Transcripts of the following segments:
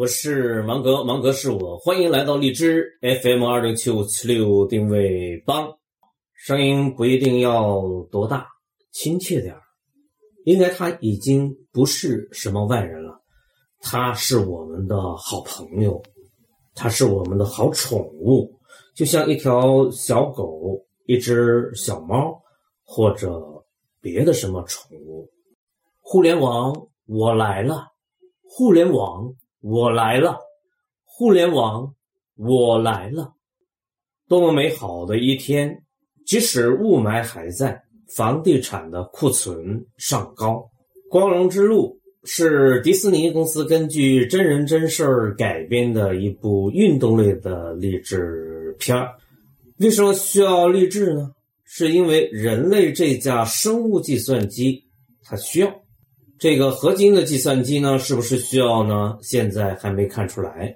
我是芒格，芒格是我，欢迎来到荔枝 FM 二零七五七六定位帮，声音不一定要多大，亲切点儿，应该他已经不是什么外人了，他是我们的好朋友，他是我们的好宠物，就像一条小狗、一只小猫或者别的什么宠物。互联网，我来了，互联网。我来了，互联网，我来了，多么美好的一天！即使雾霾还在，房地产的库存尚高。光荣之路是迪士尼公司根据真人真事儿改编的一部运动类的励志片儿。为什么需要励志呢？是因为人类这架生物计算机，它需要。这个合金的计算机呢，是不是需要呢？现在还没看出来。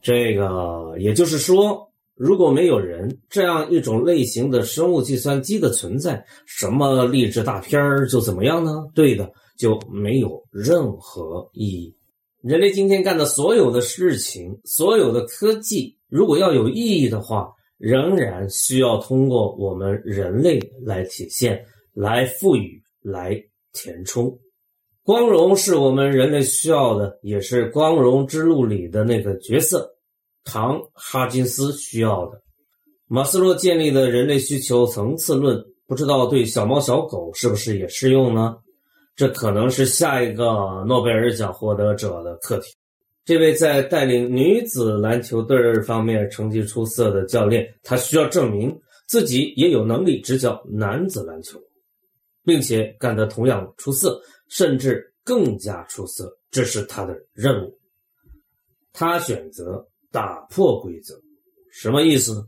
这个也就是说，如果没有人这样一种类型的生物计算机的存在，什么励志大片儿就怎么样呢？对的，就没有任何意义。人类今天干的所有的事情，所有的科技，如果要有意义的话，仍然需要通过我们人类来体现、来赋予、来填充。光荣是我们人类需要的，也是《光荣之路》里的那个角色唐·哈金斯需要的。马斯洛建立的人类需求层次论，不知道对小猫小狗是不是也适用呢？这可能是下一个诺贝尔奖获得者的课题。这位在带领女子篮球队方面成绩出色的教练，他需要证明自己也有能力执教男子篮球，并且干得同样出色。甚至更加出色，这是他的任务。他选择打破规则，什么意思呢？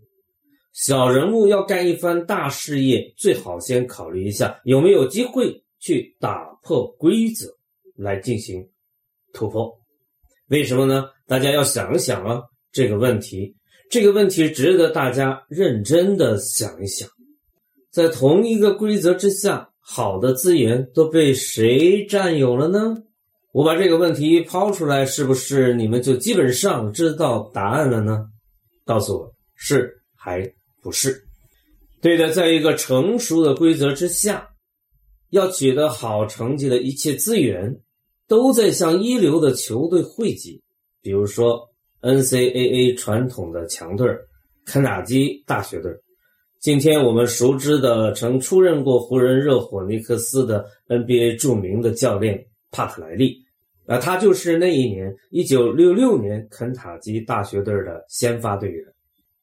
小人物要干一番大事业，最好先考虑一下有没有机会去打破规则来进行突破。为什么呢？大家要想一想啊，这个问题，这个问题值得大家认真的想一想。在同一个规则之下。好的资源都被谁占有了呢？我把这个问题抛出来，是不是你们就基本上知道答案了呢？告诉我是还不是？对的，在一个成熟的规则之下，要取得好成绩的一切资源都在向一流的球队汇集，比如说 NCAA 传统的强队肯塔基大学队。今天我们熟知的曾出任过湖人、热火、尼克斯的 NBA 著名的教练帕特莱利，啊，他就是那一年一九六六年肯塔基大学队的先发队员。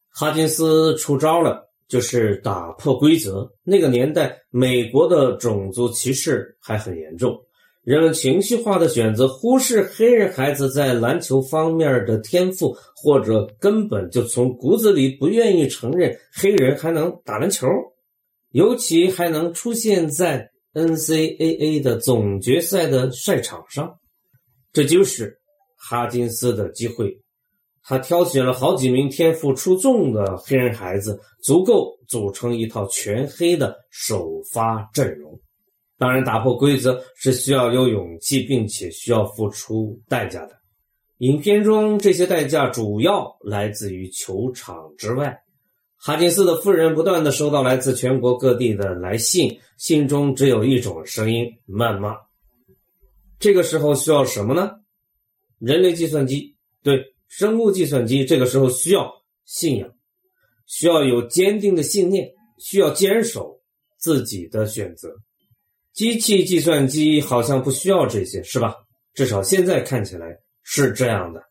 哈金斯出招了，就是打破规则。那个年代，美国的种族歧视还很严重。人们情绪化的选择忽视黑人孩子在篮球方面的天赋，或者根本就从骨子里不愿意承认黑人还能打篮球，尤其还能出现在 NCAA 的总决赛的赛场上。这就是哈金斯的机会，他挑选了好几名天赋出众的黑人孩子，足够组成一套全黑的首发阵容。当然，打破规则是需要有勇气，并且需要付出代价的。影片中这些代价主要来自于球场之外。哈金斯的夫人不断的收到来自全国各地的来信，信中只有一种声音：谩骂。这个时候需要什么呢？人类计算机，对，生物计算机。这个时候需要信仰，需要有坚定的信念，需要坚守自己的选择。机器计算机好像不需要这些，是吧？至少现在看起来是这样的。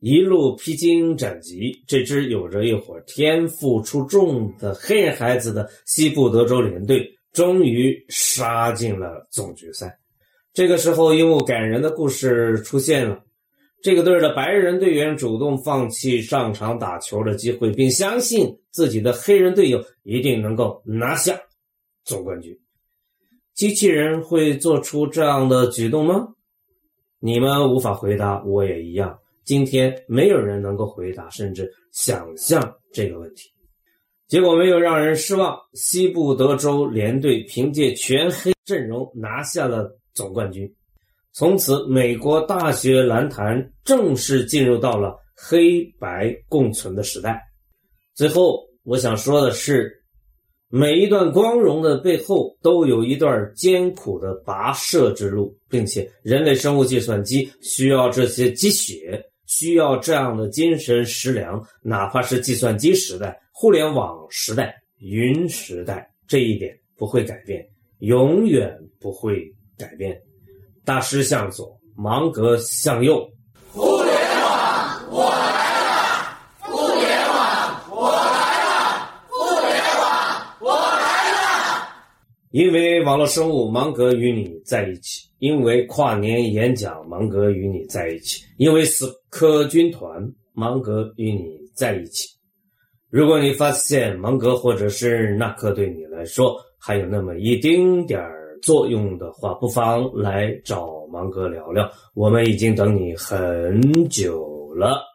一路披荆斩棘，这支有着一伙天赋出众的黑人孩子的西部德州联队，终于杀进了总决赛。这个时候，一幕感人的故事出现了：这个队的白人队员主动放弃上场打球的机会，并相信自己的黑人队友一定能够拿下总冠军。机器人会做出这样的举动吗？你们无法回答，我也一样。今天没有人能够回答，甚至想象这个问题。结果没有让人失望，西部德州联队凭借全黑阵容拿下了总冠军。从此，美国大学篮坛正式进入到了黑白共存的时代。最后，我想说的是，每一段光荣的背后，都有一段艰苦的跋涉之路，并且人类生物计算机需要这些积雪，需要这样的精神食粮，哪怕是计算机时代、互联网时代、云时代，这一点不会改变，永远不会改变。大师向左，芒格向右。互联网，我来了！互联网，我来了！互联网，我来了！因为网络生物，芒格与你在一起；因为跨年演讲，芒格与你在一起；因为死磕军团，芒格与你在一起。如果你发现芒格或者是纳克对你来说还有那么一丁点儿，作用的话，不妨来找芒格聊聊。我们已经等你很久了。